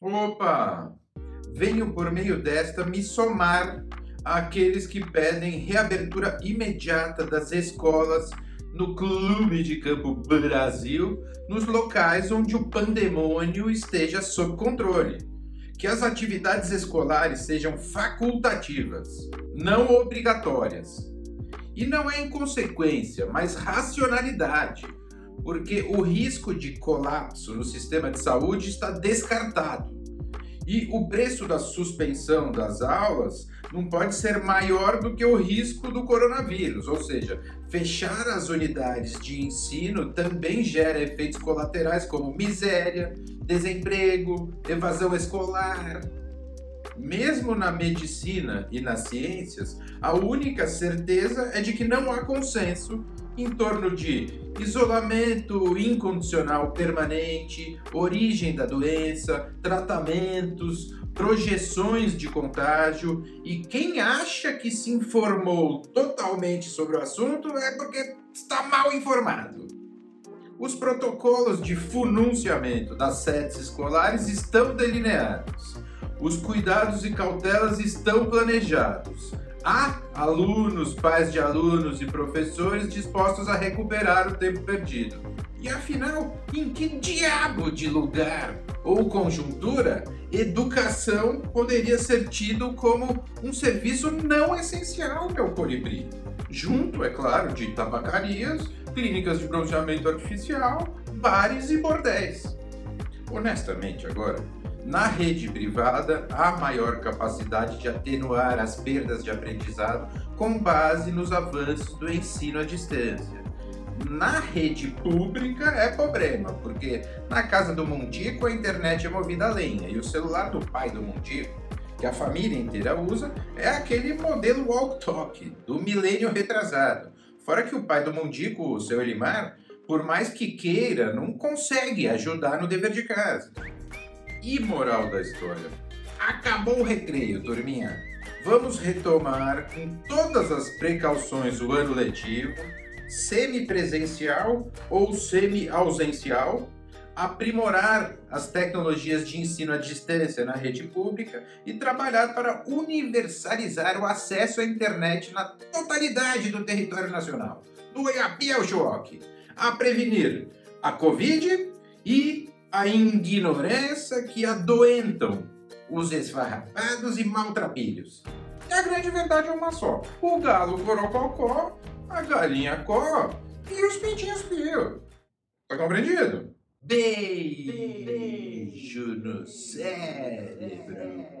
Opa! Venho por meio desta me somar àqueles que pedem reabertura imediata das escolas no Clube de Campo Brasil, nos locais onde o pandemônio esteja sob controle. Que as atividades escolares sejam facultativas, não obrigatórias. E não é inconsequência, mas racionalidade porque o risco de colapso no sistema de saúde está descartado. E o preço da suspensão das aulas não pode ser maior do que o risco do coronavírus, ou seja, fechar as unidades de ensino também gera efeitos colaterais como miséria, desemprego, evasão escolar. Mesmo na medicina e nas ciências, a única certeza é de que não há consenso em torno de isolamento incondicional permanente, origem da doença, tratamentos, projeções de contágio e quem acha que se informou totalmente sobre o assunto é porque está mal informado. Os protocolos de fununciamento das sedes escolares estão delineados. Os cuidados e cautelas estão planejados Há alunos, pais de alunos e professores dispostos a recuperar o tempo perdido. E afinal, em que diabo de lugar ou conjuntura educação poderia ser tido como um serviço não essencial, meu colibri? Junto, é claro, de tabacarias, clínicas de bronzeamento artificial, bares e bordéis. Honestamente, agora, na rede privada, há maior capacidade de atenuar as perdas de aprendizado com base nos avanços do ensino à distância. Na rede pública é problema, porque na casa do Mundico a internet é movida a lenha e o celular do pai do Mundico, que a família inteira usa, é aquele modelo walk-talk do milênio retrasado. Fora que o pai do Mundico, o seu Elimar, por mais que queira, não consegue ajudar no dever de casa. E moral da história? Acabou o recreio, turminha. Vamos retomar com todas as precauções o ano letivo, semipresencial ou semi-ausencial, aprimorar as tecnologias de ensino à distância na rede pública e trabalhar para universalizar o acesso à internet na totalidade do território nacional, do Iapi ao Chuoque, a prevenir a Covid e a ignorância que adoentam os esfarrapados e maltrapilhos. E a grande verdade é uma só: o galo corococó, a galinha có e os pintinhos pio. Foi compreendido? Beijo no cérebro.